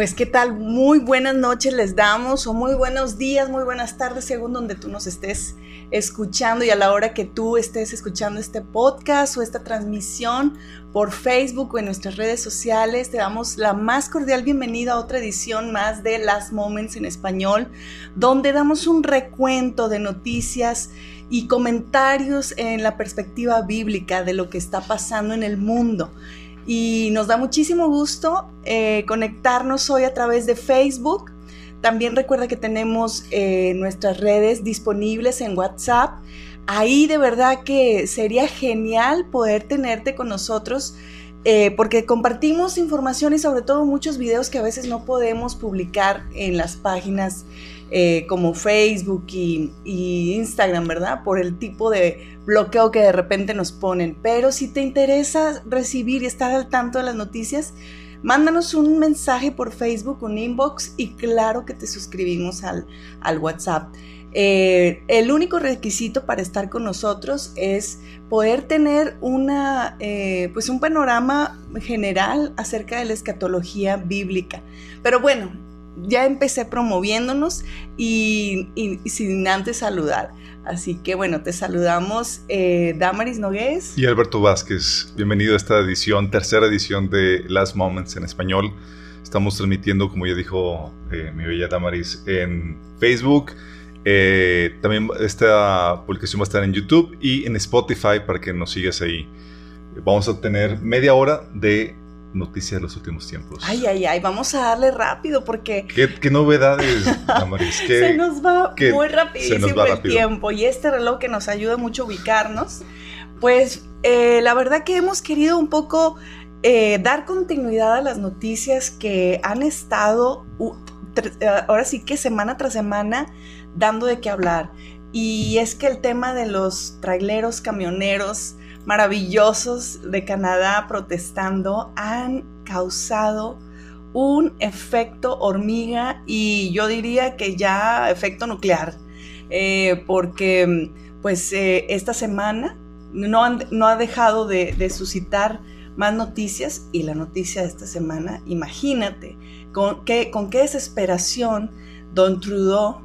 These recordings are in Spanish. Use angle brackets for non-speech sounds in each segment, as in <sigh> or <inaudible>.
Pues qué tal, muy buenas noches les damos o muy buenos días, muy buenas tardes según donde tú nos estés escuchando y a la hora que tú estés escuchando este podcast o esta transmisión por Facebook o en nuestras redes sociales, te damos la más cordial bienvenida a otra edición más de Last Moments en español, donde damos un recuento de noticias y comentarios en la perspectiva bíblica de lo que está pasando en el mundo y nos da muchísimo gusto eh, conectarnos hoy a través de Facebook. También recuerda que tenemos eh, nuestras redes disponibles en WhatsApp. Ahí de verdad que sería genial poder tenerte con nosotros eh, porque compartimos información y sobre todo muchos videos que a veces no podemos publicar en las páginas eh, como Facebook y, Instagram, ¿verdad? Por el tipo de bloqueo que de repente nos ponen. Pero si te interesa recibir y estar al tanto de las noticias, mándanos un mensaje por Facebook, un inbox y claro que te suscribimos al, WhatsApp. Eh, el único requisito para estar con nosotros es poder tener una, eh, pues un panorama general acerca de la escatología bíblica. Pero bueno, ya empecé promoviéndonos y, sin antes saludar. Así que bueno, te saludamos eh, Damaris Nogués. Y Alberto Vázquez. Bienvenido a esta edición, tercera edición de Last Moments en español. Estamos transmitiendo, como ya dijo eh, mi bella Damaris, en Facebook. Eh, también esta publicación va a estar en YouTube y en Spotify para que nos sigas ahí. Vamos a tener media hora de noticias de los últimos tiempos. Ay, ay, ay, vamos a darle rápido porque... ¿Qué, novedades, <laughs> Amaris? se nos va muy rapidísimo el tiempo y este reloj que nos ayuda mucho a ubicarnos, pues eh, la verdad que hemos querido un poco eh, dar continuidad a las noticias que han estado, eh, ahora sí que semana tras semana, dando de qué hablar. Y es que el tema de los traileros, camioneros, maravillosos de Canadá protestando han causado un efecto hormiga y yo diría que ya efecto nuclear, eh, porque pues eh, esta semana no, no ha dejado de, suscitar más noticias y la noticia de esta semana, imagínate con con qué desesperación Don Trudeau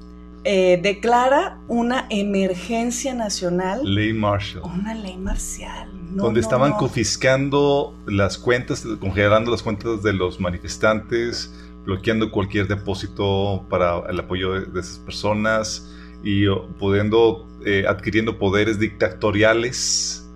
eh, declara una emergencia nacional. Ley Marshall. Una ley marcial. donde estaban confiscando las cuentas, congelando las cuentas de los manifestantes, bloqueando cualquier depósito para el apoyo de, esas personas y pudiendo, eh, adquiriendo poderes dictatoriales.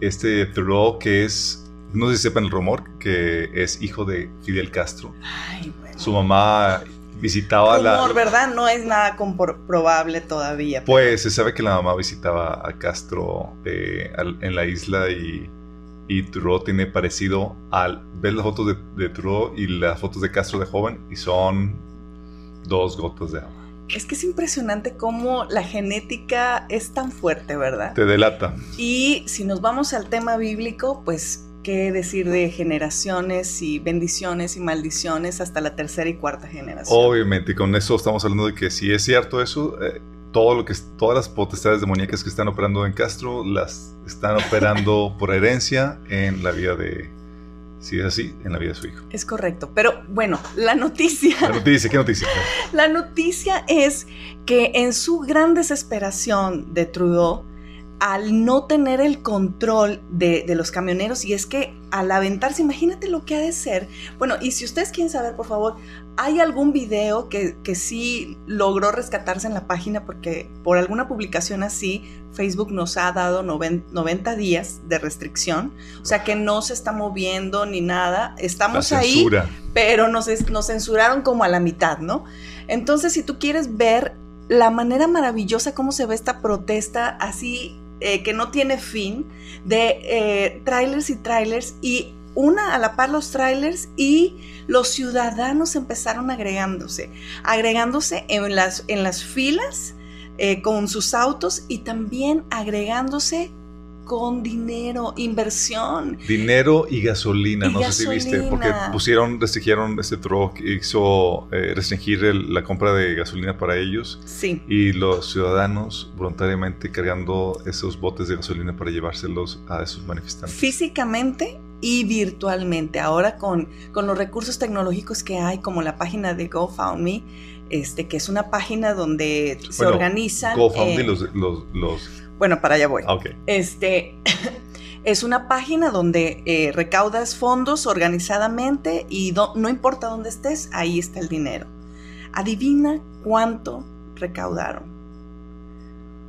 Este Thoreau, que es, no sé si sepan el rumor, que es hijo de Fidel Castro. Ay, bueno. Su mamá visitaba la... ¿verdad? No es nada comprobable todavía. Pues se sabe que la mamá visitaba a Castro eh, en la isla y, y tiene parecido al... Ver las fotos de, de y las fotos de Castro de joven y son dos gotas de agua. Es que es impresionante cómo la genética es tan fuerte, ¿verdad? Te delata. Y si nos vamos al tema bíblico, pues qué decir de generaciones y bendiciones y maldiciones hasta la tercera y cuarta generación. Obviamente, con eso estamos hablando de que si es cierto eso, eh, todo lo que todas las potestades demoníacas que están operando en Castro las están operando <laughs> por herencia en la vida de si es así, en la vida de su hijo. Es correcto. Pero bueno, la noticia. La noticia, ¿qué noticia? <laughs> la noticia es que en su gran desesperación de Trudeau, al no tener el control de, los camioneros y es que al aventarse, imagínate lo que ha de ser. Bueno, y si ustedes quieren saber, por favor, hay algún video que, que sí logró rescatarse en la página porque por alguna publicación así Facebook nos ha dado 90 días de restricción, o sea que no se está moviendo ni nada, estamos ahí, pero nos, nos censuraron como a la mitad, ¿no? Entonces, si tú quieres ver la manera maravillosa como se ve esta protesta así eh, que no tiene fin de eh, trailers y trailers y una a la par los trailers y los ciudadanos empezaron agregándose, agregándose en las, en las filas eh, con sus autos y también agregándose con dinero, inversión. Dinero y gasolina, no sé si viste, porque pusieron, restringieron este truck, hizo eh, restringir la compra de gasolina para ellos. Sí. Y los ciudadanos voluntariamente cargando esos botes de gasolina para llevárselos a esos manifestantes. Físicamente y virtualmente. Ahora con, con los recursos tecnológicos que hay, como la página de GoFundMe, este, que es una página donde se organizan. GoFundMe, eh, los, los, los bueno, para allá voy. Ah, este <laughs> es una página donde eh, recaudas fondos organizadamente y no importa dónde estés, ahí está el dinero. Adivina cuánto recaudaron.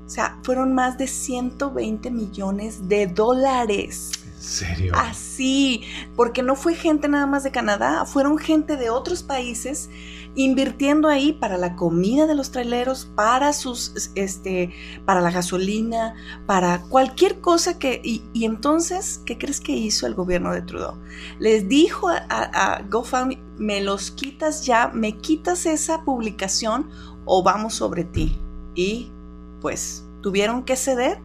O sea, fueron más de 120 millones de dólares. ¿En serio? Así, porque no fue gente nada más de Canadá, fueron gente de otros países invirtiendo ahí para la comida de los traileros, para sus, este, para la gasolina, para cualquier cosa que, y, entonces, ¿qué crees que hizo el gobierno de Trudeau? Les dijo a, a, GoFundMe, me los quitas ya, me quitas esa publicación o vamos sobre ti. Y pues tuvieron que ceder.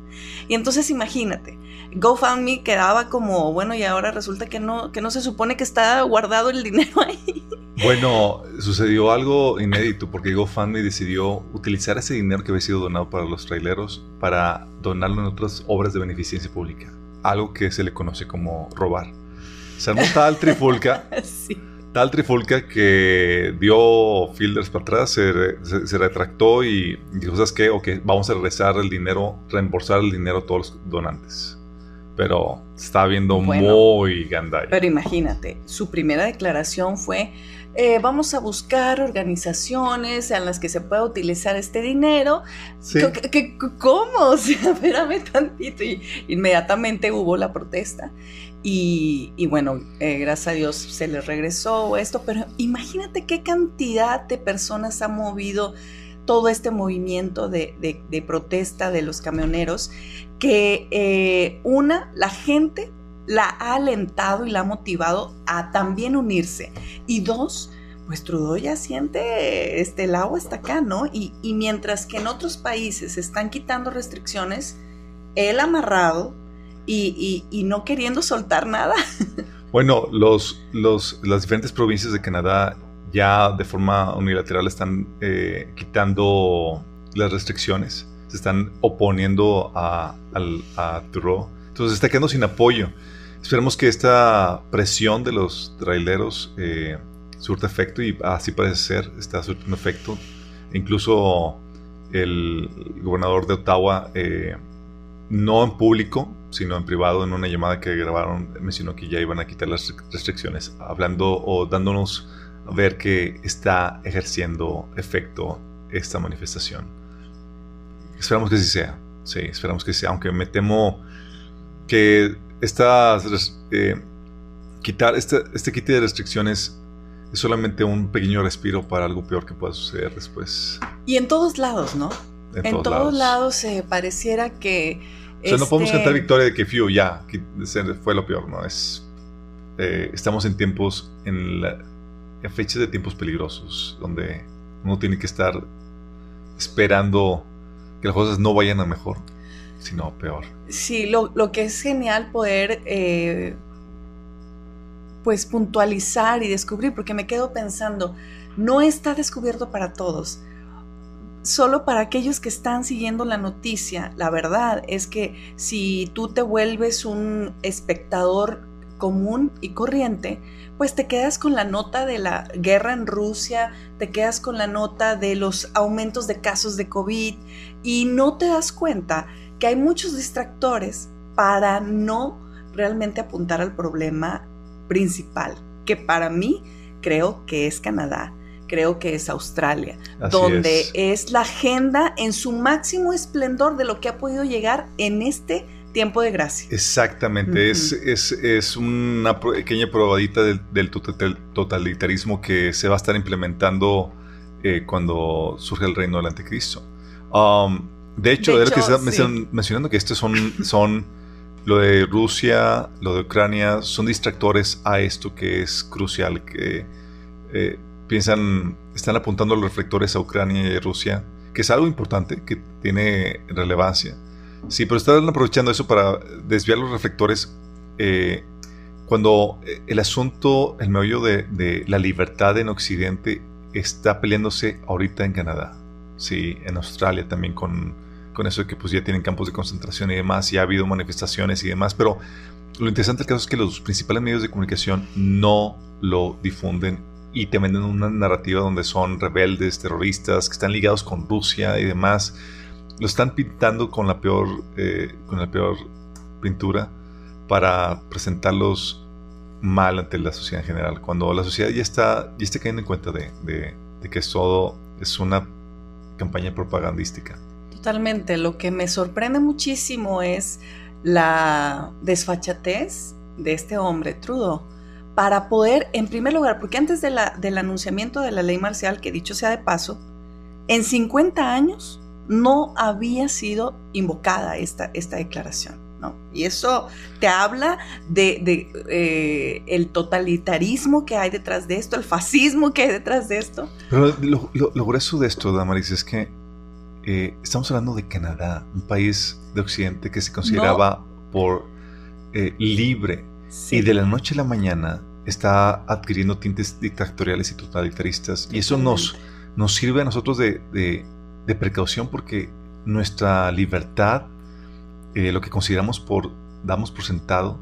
Y entonces imagínate, GoFundMe quedaba como, bueno, y ahora resulta que no, que no se supone que está guardado el dinero ahí. Bueno, sucedió algo inédito porque GoFundMe decidió utilizar ese dinero que había sido donado para los traileros para donarlo en otras obras de beneficencia pública. Algo que se le conoce como robar. Se armó tal trifulca. <laughs> Tal trifulca que dio Fielders para atrás, se, retractó y dijo, ¿sabes qué? Ok, vamos a regresar el dinero, reembolsar el dinero a todos los donantes pero está viendo muy gandalla. Pero imagínate, su primera declaración fue, eh, vamos a buscar organizaciones en las que se pueda utilizar este dinero. cómo <laughs> O sea, espérame tantito. Y inmediatamente hubo la protesta. Y, bueno, eh, gracias a Dios se les regresó esto, pero imagínate qué cantidad de personas ha movido todo este movimiento de, protesta de los camioneros, que eh, una, la gente la ha alentado y la ha motivado a también unirse. Y dos, pues Trudeau siente, este, el agua está acá, ¿no? Y, mientras que en otros países se están quitando restricciones, él amarrado y, no queriendo soltar nada. <laughs> Bueno, los, los, las diferentes provincias de Canadá ya de forma unilateral están eh, quitando las restricciones, se están oponiendo a, a, Trudeau. Entonces está quedando sin apoyo. Esperemos que esta presión de los traileros eh, surta efecto y así parece ser, está surtiendo efecto. Incluso el gobernador de Ottawa, eh, no en público, sino en privado, en una llamada que grabaron, mencionó que ya iban a quitar las restricciones, hablando o dándonos a ver que está ejerciendo efecto esta manifestación. Esperamos que sí sea, sí, esperamos que sea, aunque me temo que estas, eh, quitar este, este quite de restricciones es solamente un pequeño respiro para algo peor que pueda suceder después. Y en todos lados, ¿no? En, todos, lados, se pareciera que... O sea, no podemos este cantar victoria de que Fiu ya fue lo peor, ¿no? Es, eh, estamos en tiempos, en, en fechas de tiempos peligrosos, donde uno tiene que estar esperando que las cosas no vayan a mejor sino peor. Sí, lo, que es genial poder eh, pues puntualizar y descubrir, porque me quedo pensando, no está descubierto para todos. Solo para aquellos que están siguiendo la noticia, la verdad es que si tú te vuelves un espectador común y corriente, pues te quedas con la nota de la guerra en Rusia, te quedas con la nota de los aumentos de casos de COVID y no te das cuenta que hay muchos distractores para no realmente apuntar al problema principal, que para mí creo que es Canadá, creo que es Australia, donde es. la agenda en su máximo esplendor de lo que ha podido llegar en este tiempo de gracia. Exactamente, es, es, una pequeña probadita del, totalitarismo que se va a estar implementando eh, cuando surge el reino del anticristo. Um, de hecho, de, lo que estás mencionando que estos son, son lo de Rusia, lo de Ucrania, son distractores a esto que es crucial, que eh, piensan, están apuntando los reflectores a Ucrania y Rusia que es algo importante, que tiene relevancia. Sí, pero están aprovechando eso para desviar los reflectores eh, cuando eh, el asunto, el meollo de, la libertad en Occidente está peleándose ahorita en Canadá, sí, en Australia también con, eso de que pues ya tienen campos de concentración y demás, y ha habido manifestaciones y demás, pero lo interesante del caso es que los principales medios de comunicación no lo difunden y te venden una narrativa donde son rebeldes, terroristas, que están ligados con Rusia y demás. Lo están pintando con la peor, eh, con la peor pintura para presentarlos mal ante la sociedad en general. Cuando la sociedad ya está, ya está cayendo en cuenta de, de que es todo es una campaña propagandística. Totalmente. Lo que me sorprende muchísimo es la desfachatez de este hombre, Trudeau, para poder, en primer lugar, porque antes de la, del anunciamiento de la ley marcial, que dicho sea de paso, en 50 años no había sido invocada esta, esta declaración. ¿no? Y eso te habla de, eh, el totalitarismo que hay detrás de esto, el fascismo que hay detrás de esto. Pero lo, grueso de esto, Damaris, es que eh, estamos hablando de Canadá, un país de Occidente que se consideraba por eh, libre y de la noche a la mañana está adquiriendo tintes dictatoriales y totalitaristas. Y eso nos, nos sirve a nosotros de, de, precaución porque nuestra libertad, eh, lo que consideramos por, damos por sentado,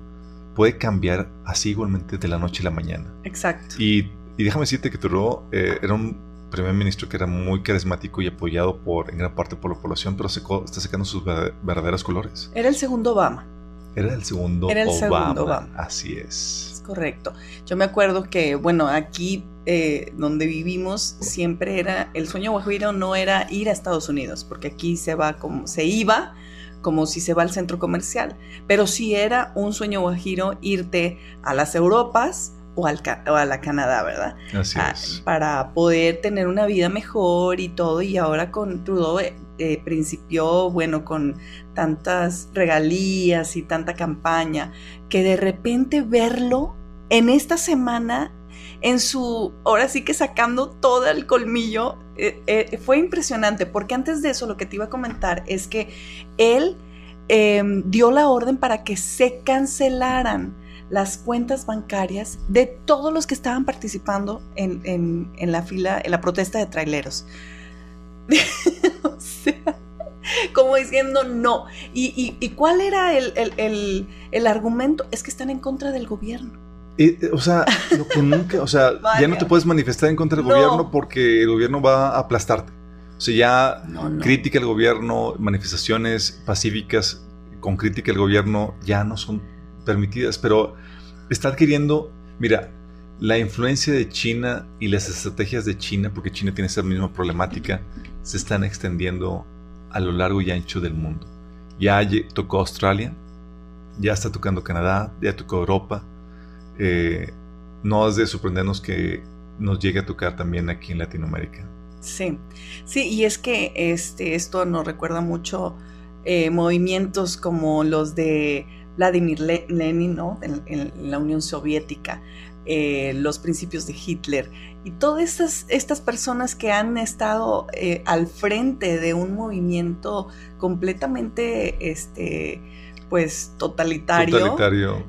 puede cambiar así igualmente de la noche a la mañana. Exacto. Y, y déjame decirte que Turo eh, era un primer ministro que era muy carismático y apoyado por en gran parte por la población, pero está sacando sus verdaderos colores. Era el segundo Obama. Era el segundo Era el Obama. Segundo Obama. Así es. Correcto. Yo me acuerdo que, bueno, aquí eh, donde vivimos siempre era, el sueño guajiro no era ir a Estados Unidos, porque aquí se va como, se iba como si se va al centro comercial, pero sí era un sueño guajiro irte a las Europas, o, a la Canadá, ¿verdad? Así ah, es. Para poder tener una vida mejor y todo. Y ahora con Trudeau eh, eh, principió, bueno, con tantas regalías y tanta campaña, que de repente verlo en esta semana, en su, ahora sí que sacando todo el colmillo, eh, fue impresionante, porque antes de eso lo que te iba a comentar es que él em, dio la orden para que se cancelaran las cuentas bancarias de todos los que estaban participando en, la fila, en la protesta de traileros. <laughs> o sea, como diciendo no. ¿Y, cuál era el, argumento? Es que están en contra del gobierno. Eh, o sea, lo que nunca, o sea, <laughs> ya no te puedes manifestar en contra del gobierno porque el gobierno va a aplastarte. O sea, ya crítica al gobierno, manifestaciones pacíficas con crítica al gobierno ya no son permitidas, pero está adquiriendo, mira, la influencia de China y las estrategias de China, porque China tiene esa misma problemática, se están extendiendo a lo largo y ancho del mundo. Ya tocó Australia, ya está tocando Canadá, ya tocó Europa. Eh, no es de sorprendernos que nos llegue a tocar también aquí en Latinoamérica. Sí, sí, y es que este, esto nos recuerda mucho eh, movimientos como los de Vladimir Lenin, ¿no? en, la Unión Soviética, eh, los principios de Hitler y todas estas, estas personas que han estado eh, al frente de un movimiento completamente este, pues, totalitario. Totalitario.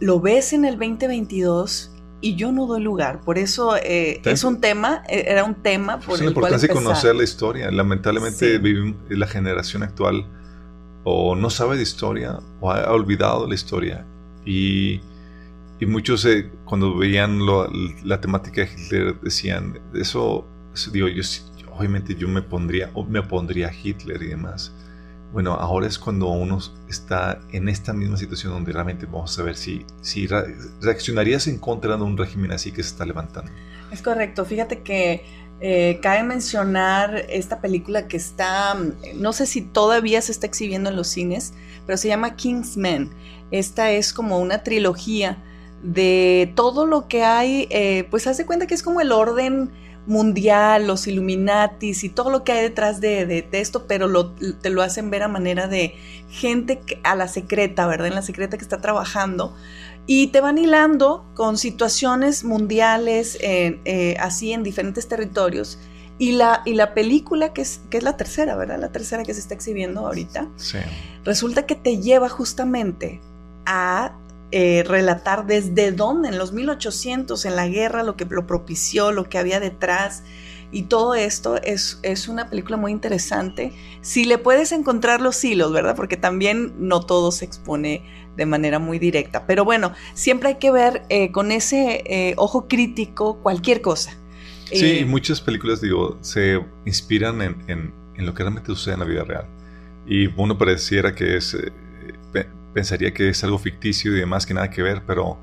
Eh, lo ves en el 2022 y yo no doy lugar. Por eso es un tema, era un tema por es la importancia de conocer la historia. Lamentablemente la generación actual o no sabe de historia o ha olvidado la historia. Y, y muchos eh, cuando veían la temática de Hitler decían, eso, digo, yo obviamente yo me pondría, o me opondría a Hitler y demás. Bueno, ahora es cuando uno está en esta misma situación donde realmente vamos a ver si, si reaccionarías en contra de un régimen así que se está levantando. Es correcto, fíjate que eh, cabe mencionar esta película que está, no sé si todavía se está exhibiendo en los cines, pero se llama Kingsman. Esta es como una trilogía de todo lo que hay, eh, pues haz de cuenta que es como el orden mundial, los Illuminatis y todo lo que hay detrás de, esto, pero te lo hacen ver a manera de gente a la secreta, ¿verdad? En la secreta que está trabajando y te van hilando con situaciones mundiales, eh, así en diferentes territorios, Y la, y la película, que es, que es la tercera, ¿verdad? La tercera que se está exhibiendo ahorita, Sí. resulta que te lleva justamente a eh, relatar desde dónde, en los 1800, en la guerra, lo que lo propició, lo que había detrás. Y todo esto es, es una película muy interesante. Si le puedes encontrar los hilos, ¿verdad? Porque también no todo se expone de manera muy directa. Pero bueno, siempre hay que ver eh, con ese eh, ojo crítico cualquier cosa. Sí, y muchas películas, digo, se inspiran en, en- en lo que realmente sucede en la vida real. Y uno pareciera que es, pensaría que es algo ficticio y demás que nada que ver, pero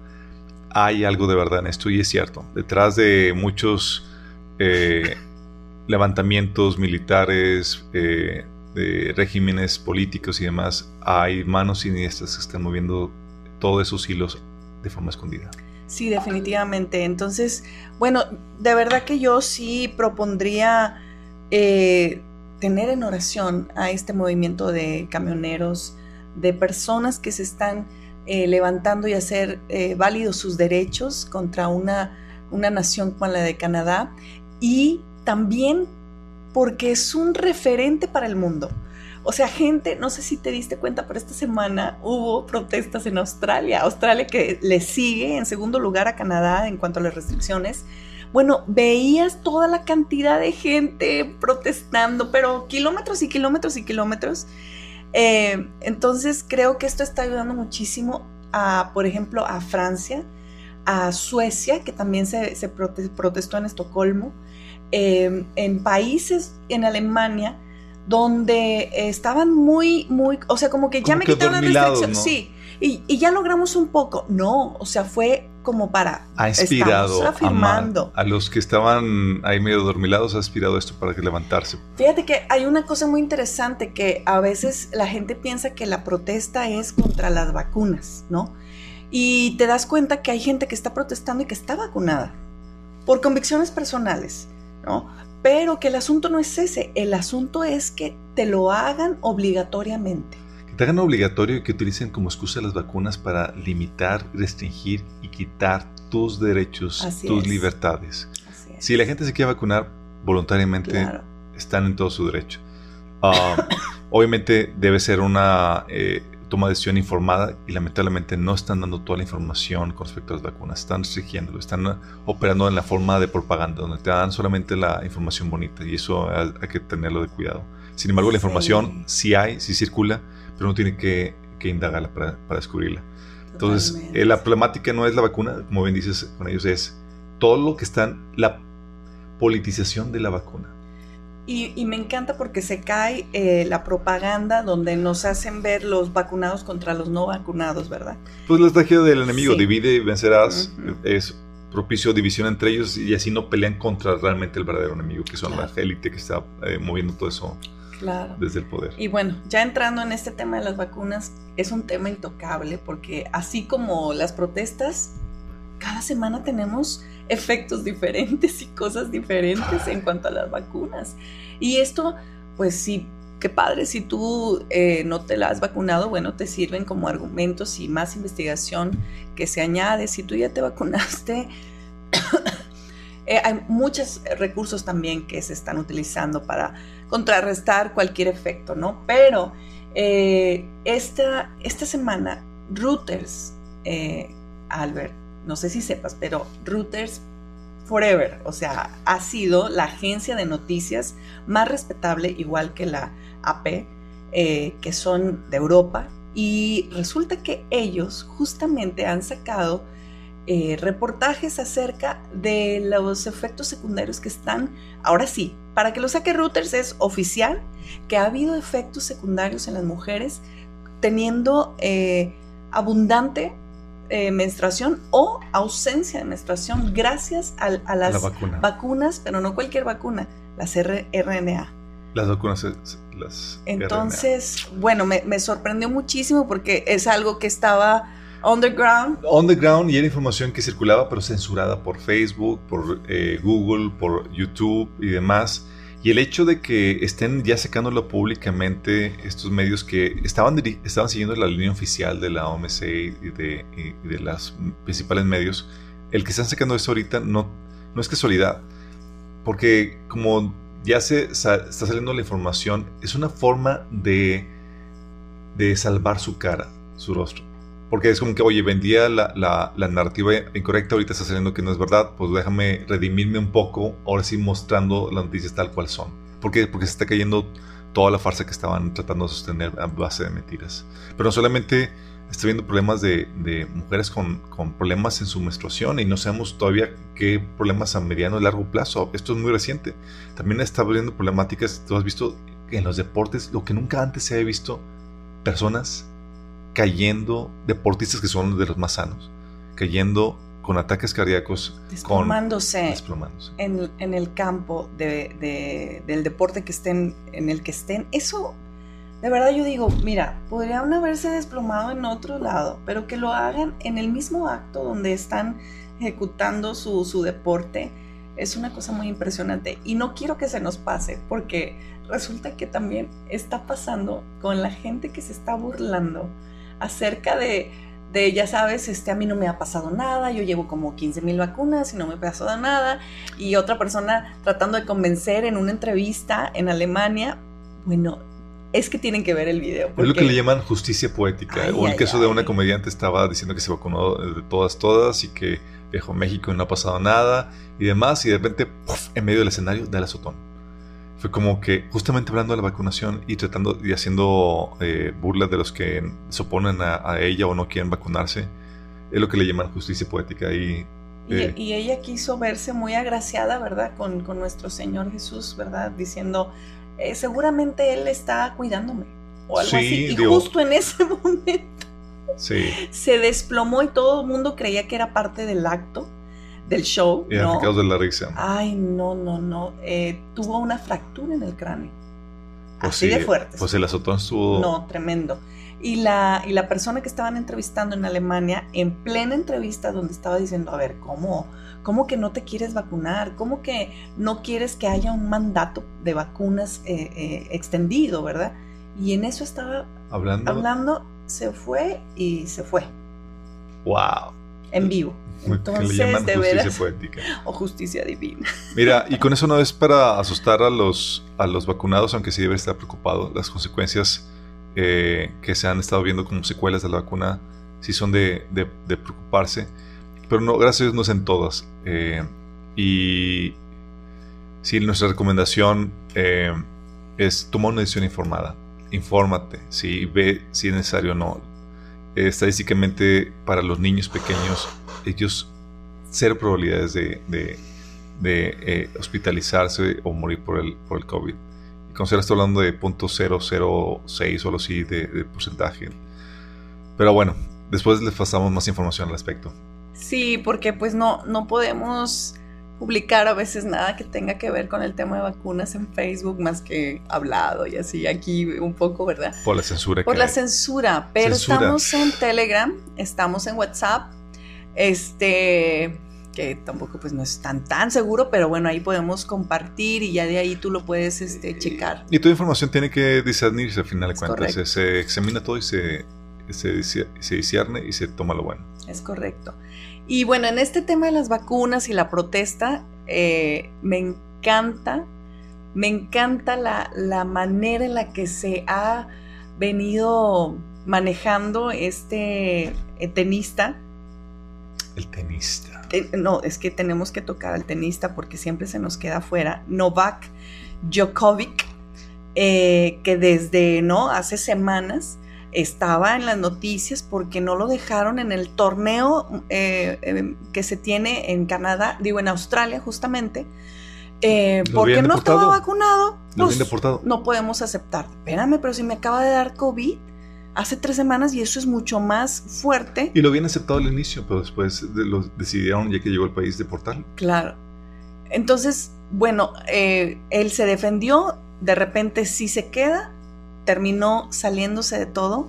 hay algo de verdad en esto y es cierto. Detrás de muchos eh, <laughs> levantamientos militares, eh, de regímenes políticos y demás, hay manos siniestras que están moviendo todos esos hilos de forma escondida. Sí, definitivamente. Entonces, bueno, de verdad que yo sí propondría eh, tener en oración a este movimiento de camioneros, de personas que se están eh, levantando y hacer eh, válidos sus derechos contra una, una nación como la de Canadá y también porque es un referente para el mundo. O sea, gente, no sé si te diste cuenta, pero esta semana hubo protestas en Australia. Australia que le sigue en segundo lugar a Canadá en cuanto a las restricciones. Bueno, veías toda la cantidad de gente protestando, pero kilómetros y kilómetros y kilómetros. Eh, entonces creo que esto está ayudando muchísimo a, por ejemplo, a Francia, a Suecia, que también se, se prote- protestó en Estocolmo, eh, en países en Alemania donde estaban muy, muy, o sea, como que ya Como me que quitaron restricciones, ¿no? sí, y, y ya logramos un poco, no, o sea, fue como para, ha inspirado a, a los que estaban ahí medio dormilados, ha inspirado esto para que levantarse. Fíjate que hay una cosa muy interesante que a veces la gente piensa que la protesta es contra las vacunas, ¿no? Y te das cuenta que hay gente que está protestando y que está vacunada por convicciones personales, ¿no? Pero que el asunto no es ese, el asunto es que te lo hagan obligatoriamente. Hagan obligatorio y que utilicen como excusa las vacunas para limitar, restringir y quitar tus derechos, Así tus es. libertades. Así es. Si la gente se quiere vacunar voluntariamente, Claro. están en todo su derecho. Ah, <coughs> obviamente debe ser una eh, toma de decisión informada y lamentablemente no están dando toda la información con respecto a las vacunas, están restringiéndolo, están uh, operando en la forma de propaganda, donde te dan solamente la información bonita y eso hay, que tenerlo de cuidado. Sin embargo, la Sí. información sí hay, sí circula, pero uno tiene que, que indagarla para, para descubrirla. Entonces, Totalmente. eh, la problemática no es la vacuna, como bien dices con ellos, es todo lo que están, la politización de la vacuna. Y, y me encanta porque se cae eh, la propaganda donde nos hacen ver los vacunados contra los no vacunados, ¿verdad? Pues la estrategia del enemigo, Sí. divide y vencerás, Ujú. es propicio división entre ellos y así no pelean contra realmente el verdadero enemigo, que son Claro. la élite que está eh, moviendo todo eso Claro. desde el poder. Y bueno, ya entrando en este tema de las vacunas, es un tema intocable porque así como las protestas, cada semana tenemos efectos diferentes y cosas diferentes en cuanto a las vacunas. Y esto, pues sí, qué padre, si tú eh, no te la has vacunado, bueno, te sirven como argumentos y más investigación que se añade. Si tú ya te vacunaste, eh, hay muchos recursos también que se están utilizando para contrarrestar cualquier efecto, ¿no? Pero eh, esta, esta semana, Reuters, eh, Albert, no sé si sepas, pero Reuters Forever, o sea, ha sido la agencia de noticias más respetable, igual que la AP, que son de Europa, y resulta que ellos justamente han sacado eh, reportajes acerca de los efectos secundarios que están, ahora sí, para que lo saque Reuters es oficial que ha habido efectos secundarios en las mujeres teniendo eh, abundante eh, menstruación o ausencia de menstruación gracias al- a, las la vacuna. vacunas, pero no cualquier vacuna, las R- RNA. las vacunas, las RNA. Entonces, bueno, me, me sorprendió muchísimo porque es algo que estaba underground. On the ground y era información que circulaba, pero censurada por Facebook, por eh, Google, por YouTube y demás. Y el hecho de que estén ya sacándolo públicamente estos medios que estaban, estaban siguiendo la línea oficial de la OMC y de, y de los principales medios, el que están sacando esto ahorita no, no es casualidad. Porque como ya se está saliendo la información, es una forma de, de salvar su cara, su rostro. Porque es como que, oye, vendía la, la, narrativa incorrecta, ahorita está saliendo que no es verdad, pues déjame redimirme un poco, ahora sí mostrando las noticias tal cual son. ¿Por qué? Porque se está cayendo toda la farsa que estaban tratando de sostener a base de mentiras. Pero no solamente estoy viendo problemas de, de mujeres con, con, problemas en su menstruación y no sabemos todavía qué problemas a mediano y largo plazo. Esto es muy reciente. También está viendo problemáticas, tú has visto en los deportes, lo que nunca antes se había visto, personas cayendo, deportistas que son de los más sanos, cayendo con ataques cardíacos, desplomándose, En, en, el campo de, del deporte que estén, en el que estén. Eso, de verdad yo digo, mira, podrían haberse desplomado en otro lado, pero que lo hagan en el mismo acto donde están ejecutando su, su deporte, es una cosa muy impresionante. Y no quiero que se nos pase, porque resulta que también está pasando con la gente que se está burlando acerca de, de, ya sabes, este, a mí no me ha pasado nada, yo llevo como 15 mil vacunas y no me ha pasado nada, y otra persona tratando de convencer en una entrevista en Alemania, bueno, es que tienen que ver el video. Es lo que le llaman justicia poética, o el caso de una comediante estaba diciendo que se vacunó de todas, todas, y que viajó a México y no ha pasado nada, y demás, y de repente, en medio del escenario, da el azotón fue como que justamente hablando de la vacunación y tratando y haciendo eh, burlas de los que se oponen a, ella o no quieren vacunarse, es lo que le llaman justicia poética. Y, eh, y, ella quiso verse muy agraciada, ¿verdad? Con, con nuestro Señor Jesús, ¿verdad? Diciendo, eh, seguramente Él está cuidándome o algo así. Y justo en ese <laughs> momento se desplomó y todo el mundo creía que era parte del acto del show. Y ¿no? de la risa. Ay, no, no, no. Eh, tuvo una fractura en el cráneo. Pues Así de fuerte. Pues el azotón estuvo. No, tremendo. Y la, y la persona que estaban entrevistando en Alemania, en plena entrevista, donde estaba diciendo, a ver, ¿cómo? ¿Cómo que no te quieres vacunar? ¿Cómo que no quieres que haya un mandato de vacunas eh, eh, extendido, verdad? Y en eso estaba hablando. hablando, se fue y se fue. ¡Wow! En vivo. Entonces, le llaman justicia poética. <laughs> O justicia divina. Mira, y con eso no es para asustar a los, a los vacunados, aunque sí debe estar preocupado. Las consecuencias eh, que se han estado viendo como secuelas de la vacuna sí son de, de, preocuparse. Pero no, gracias a Dios no es en todas. Eh, y sí, nuestra recomendación eh, es tomar una decisión informada. Infórmate, si ve si es necesario o no. Estadísticamente, para los niños pequeños, ellos cero probabilidades de, de, eh, hospitalizarse o morir por el, por el COVID. Y con estoy hablando de .006 o algo así de, de, porcentaje. Pero bueno, después les pasamos más información al respecto. Sí, porque pues no, no podemos publicar a veces nada que tenga que ver con el tema de vacunas en Facebook, más que hablado y así aquí un poco, ¿verdad? Por la censura. Por la censura, pero estamos en Telegram, estamos en WhatsApp, este, que tampoco pues no es tan tan seguro, pero bueno, ahí podemos compartir y ya de ahí tú lo puedes este, checar. Y toda información tiene que discernirse al final de cuentas. Se, examina todo y se, se, se discierne y se toma lo bueno. Es correcto. Y bueno, en este tema de las vacunas y la protesta, eh, me encanta, me encanta la, la manera en la que se ha venido manejando este tenista el tenista. no, es que tenemos que tocar al tenista porque siempre se nos queda fuera. Novak Djokovic, eh, que desde no hace semanas estaba en las noticias porque no lo dejaron en el torneo eh, em, que se tiene en Canadá, digo en Australia justamente, eh, porque no estaba vacunado. Pues, no podemos aceptar. Espérame, pero si me acaba de dar COVID hace tres semanas y eso es mucho más fuerte. Y lo habían aceptado al inicio, pero después lo decidieron ya que llegó el país deportarlo. Claro. Entonces, bueno, eh, él se defendió, de repente sí se queda, terminó saliéndose de todo.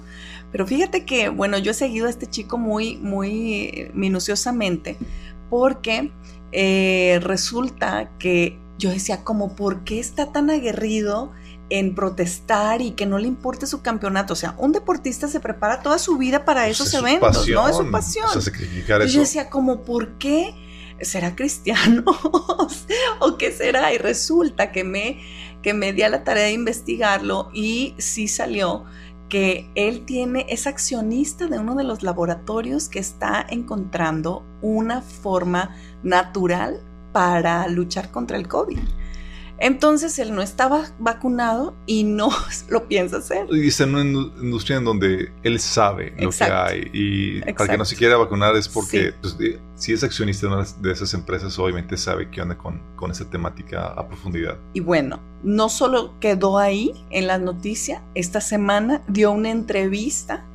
Pero fíjate que, bueno, yo he seguido a este chico muy, muy minuciosamente porque eh, resulta que yo decía, como, ¿por qué está tan aguerrido en protestar y que no le importe su campeonato. O sea, un deportista se prepara toda su vida para pues esos eventos, ¿no? Es su pasión. O sea, sacrificar eso. Yo decía, como, ¿por qué? ¿Será cristiano? <laughs> ¿O qué será? Y resulta que me, que me di a la tarea de investigarlo y sí salió que él tiene, es accionista de uno de los laboratorios que está encontrando una forma natural para luchar contra el COVID. Entonces él no estaba vacunado y no <laughs> lo piensa hacer. Y está en una industria en donde él sabe lo que hay y para que no se quiera vacunar es porque pues, si es accionista de una de esas empresas obviamente sabe qué onda con, con esa temática a profundidad. Y bueno, no solo quedó ahí en la noticia, esta semana dio una entrevista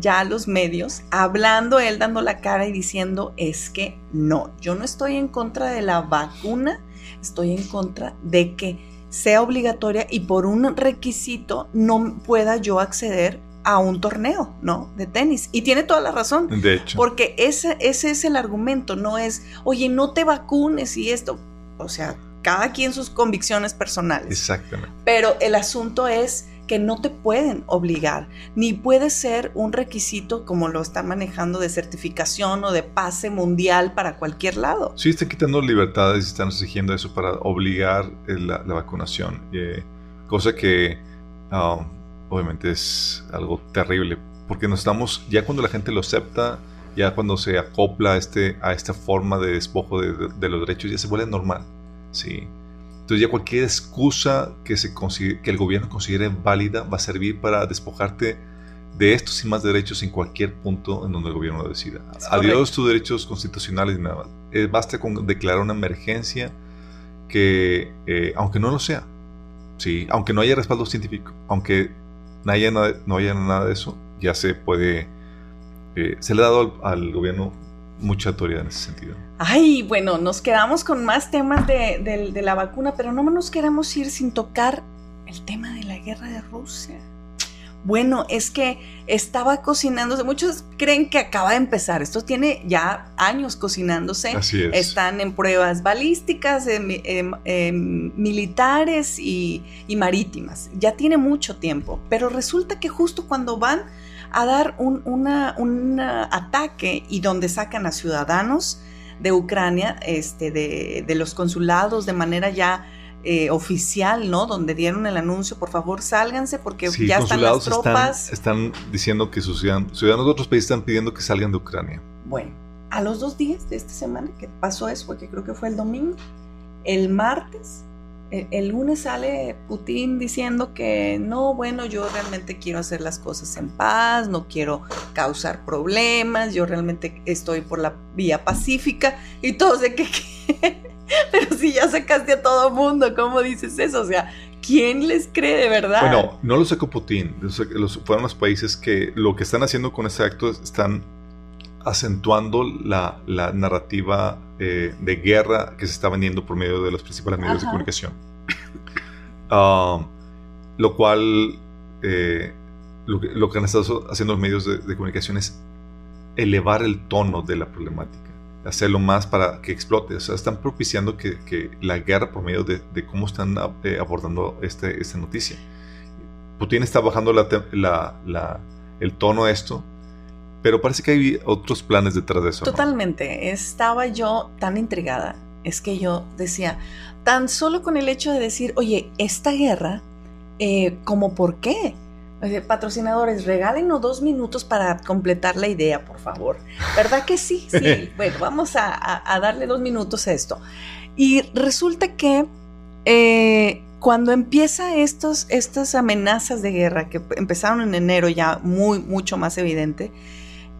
ya a los medios, hablando él dando la cara y diciendo es que no, yo no estoy en contra de la vacuna estoy en contra de que sea obligatoria y por un requisito no pueda yo acceder a un torneo, ¿no? De tenis. Y tiene toda la razón. De hecho. Porque ese, ese es el argumento, no es, oye, no te vacunes y esto. O sea, cada quien sus convicciones personales. Exactamente. Pero el asunto es que no te pueden obligar, ni puede ser un requisito como lo están manejando de certificación o de pase mundial para cualquier lado. Sí, están quitando libertades y están exigiendo eso para obligar la, vacunación, eh, cosa que um, obviamente es algo terrible, porque nos estamos, ya cuando la gente lo acepta, ya cuando se acopla a, este, a esta forma de despojo de, de los derechos, ya se vuelve normal. Sí. Entonces ya cualquier excusa que, se que el gobierno considere válida va a servir para despojarte de estos y más derechos en cualquier punto en donde el gobierno lo decida. Adiós tus derechos constitucionales y nada. Eh, basta con declarar una emergencia que, eh, aunque no lo sea, sí, aunque no haya respaldo científico, aunque no haya nada, no haya nada de eso, ya se puede, eh, se le ha dado al gobierno mucha autoridad en ese sentido. Ay, bueno, nos quedamos con más temas de, la vacuna, pero no nos queremos ir sin tocar el tema de la guerra de Rusia. Bueno, es que estaba cocinándose. Muchos creen que acaba de empezar. Esto tiene ya años cocinándose. Así es. Están en pruebas balísticas, em, em, em, militares y, y marítimas. Ya tiene mucho tiempo. Pero resulta que justo cuando van a dar un, un ataque y donde sacan a ciudadanos de Ucrania, este, de, los consulados de manera ya eh, oficial, ¿no? Donde dieron el anuncio, por favor, sálganse porque ya están las tropas. Están, diciendo que sus ciudadanos, ciudadanos de otros países están pidiendo que salgan de Ucrania. Bueno, a los dos días de esta semana que pasó eso, porque creo que fue el domingo, el martes el, lunes sale Putin diciendo que no, bueno, yo realmente quiero hacer las cosas en paz, no quiero causar problemas, yo realmente estoy por la vía pacífica y todos de que, <laughs> pero si ya sacaste a todo mundo, ¿cómo dices eso? O sea, ¿quién les cree de verdad? Bueno, no lo sacó Putin, fueron los países que lo que están haciendo con ese acto están acentuando la, narrativa eh, de guerra que se está vendiendo por medio de los principales medios de comunicación. Ah, lo cual, eh, lo, que, han estado haciendo los medios de, comunicación es elevar el tono de la problemática, hacerlo más para que explote. O sea, están propiciando que, la guerra por medio de, cómo están eh, abordando este, esta noticia. Putin está bajando el tono a esto pero parece que hay otros planes detrás de eso. Totalmente. Estaba yo tan intrigada. Es que yo decía, tan solo con el hecho de decir, oye, esta guerra, eh, ¿cómo por qué? Patrocinadores, regálenos dos minutos para completar la idea, por favor. ¿Verdad que sí? Sí. <laughs> bueno, vamos a, darle dos minutos a esto. Y resulta que eh, cuando empieza estos, estas amenazas de guerra que empezaron en enero ya muy, mucho más evidente,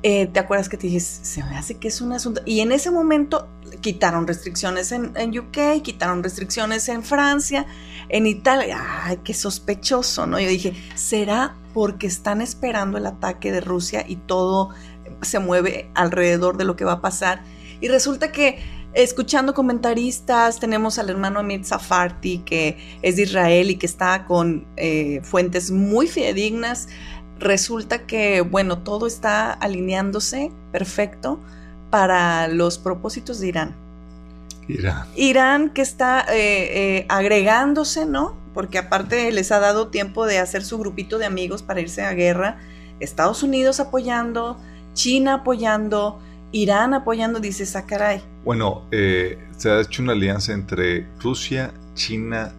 eh, ¿te acuerdas que te dije, se me hace que es un asunto? Y en ese momento quitaron restricciones en, UK, quitaron restricciones en Francia, en Italia. Ay, qué sospechoso, ¿no? Yo dije, ¿será porque están esperando el ataque de Rusia y todo se mueve alrededor de lo que va a pasar? Y resulta que escuchando comentaristas, tenemos al hermano Amit Safarti, que es de Israel y que está con eh, fuentes muy fidedignas resulta que, bueno, todo está alineándose perfecto para los propósitos de Irán. Irán. Irán que está eh, eh, agregándose, ¿no? Porque aparte les ha dado tiempo de hacer su grupito de amigos para irse a guerra. Estados Unidos apoyando, China apoyando, Irán apoyando, dice Sakaray. bueno, eh, se ha hecho una alianza entre Rusia, China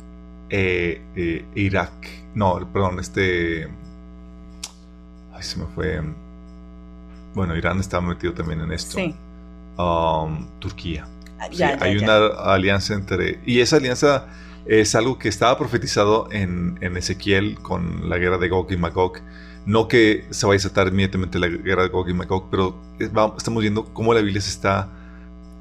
e, e Irak. No, perdón, este... Ay, se me fue. Bueno, Irán está metido también en esto. Sí. Um, Turquía. Ah, Sí, ya, ya, hay ya. una alianza entre... Y esa alianza es algo que estaba profetizado en, en Ezequiel con la guerra de Gog y Magog. No que se vaya a desatar inmediatamente la guerra de Gog y Magog, pero estamos viendo cómo la Biblia se está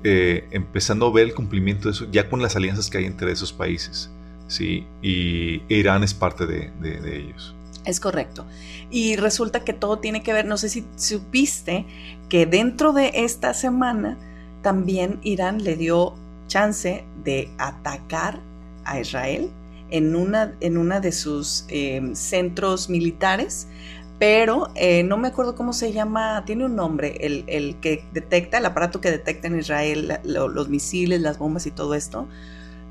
eh, empezando a ver el cumplimiento de eso ya con las alianzas que hay entre esos países. ¿sí? Y Irán es parte de, de- de ellos. Es correcto. Y resulta que todo tiene que ver, no sé si supiste que dentro de esta semana también Irán le dio chance de atacar a Israel en una, en una de sus eh, centros militares, pero eh, no me acuerdo cómo se llama, tiene un nombre, el, el que detecta, el aparato que detecta en Israel los misiles, las bombas y todo esto,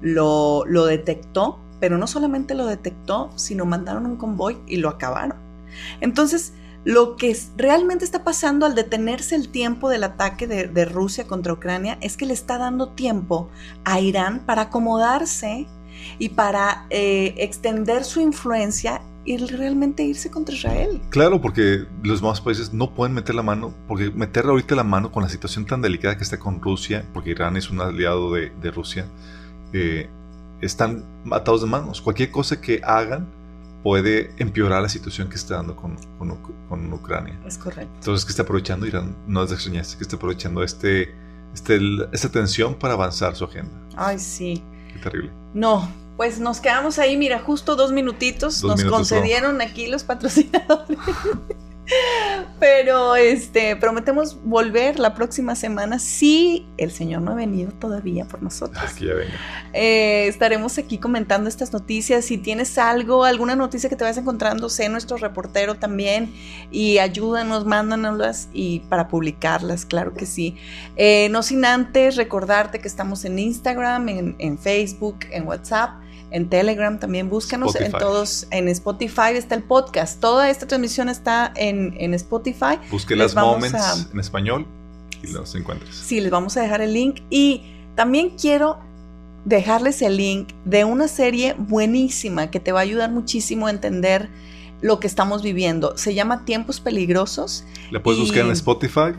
lo, lo detectó, pero no solamente lo detectó, sino mandaron un convoy y lo acabaron. Entonces, lo que realmente está pasando al detenerse el tiempo del ataque de, Rusia contra Ucrania es que le está dando tiempo a Irán para acomodarse y para eh, extender su influencia y realmente irse contra Israel. Claro, porque los demás países no pueden meter la mano, porque meter ahorita la mano con la situación tan delicada que está con Rusia, porque Irán es un aliado de, de Rusia, eh, están atados de manos. Cualquier cosa que hagan puede empeorar la situación que está dando con, con con Ucrania. Es correcto. Entonces, que está aprovechando Irán, no es de extrañarse, que está aprovechando este, este, esta tensión para avanzar su agenda. Ay, sí. Qué terrible. No, pues nos quedamos ahí, mira, justo dos minutitos. Dos nos minutos, concedieron aquí los patrocinadores. <laughs> <laughs> Pero este, prometemos volver la próxima semana si el Señor no ha venido todavía por nosotros. Ah, que ya venga. Eh, estaremos aquí comentando estas noticias. Si tienes algo, alguna noticia que te vayas encontrando, sé nuestro reportero también y ayúdanos, mándanoslas y para publicarlas, claro que sí. Eh, no sin antes recordarte que estamos en Instagram, en, en Facebook, en WhatsApp. En Telegram también búscanos en todos, en Spotify está el podcast. Toda esta transmisión está en, en Spotify. Busque Les las moments a- en español y los encuentres. Sí, les vamos a dejar el link. Y también quiero dejarles el link de una serie buenísima que te va a ayudar muchísimo a entender lo que estamos viviendo. Se llama Tiempos Peligrosos. La puedes Y- buscar en Spotify,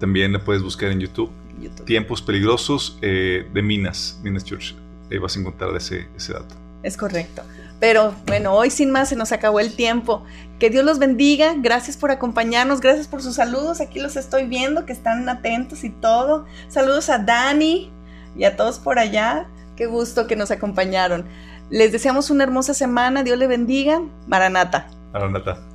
también la puedes buscar en YouTube. YouTube. Tiempos peligrosos eh, de Minas, Minas Church. Ahí vas a encontrar ese, ese dato. Es correcto. Pero bueno, hoy sin más se nos acabó el tiempo. Que Dios los bendiga. Gracias por acompañarnos. Gracias por sus saludos. Aquí los estoy viendo que están atentos y todo. Saludos a Dani y a todos por allá. Qué gusto que nos acompañaron. Les deseamos una hermosa semana. Dios le bendiga. Maranata. Aranata. Bye.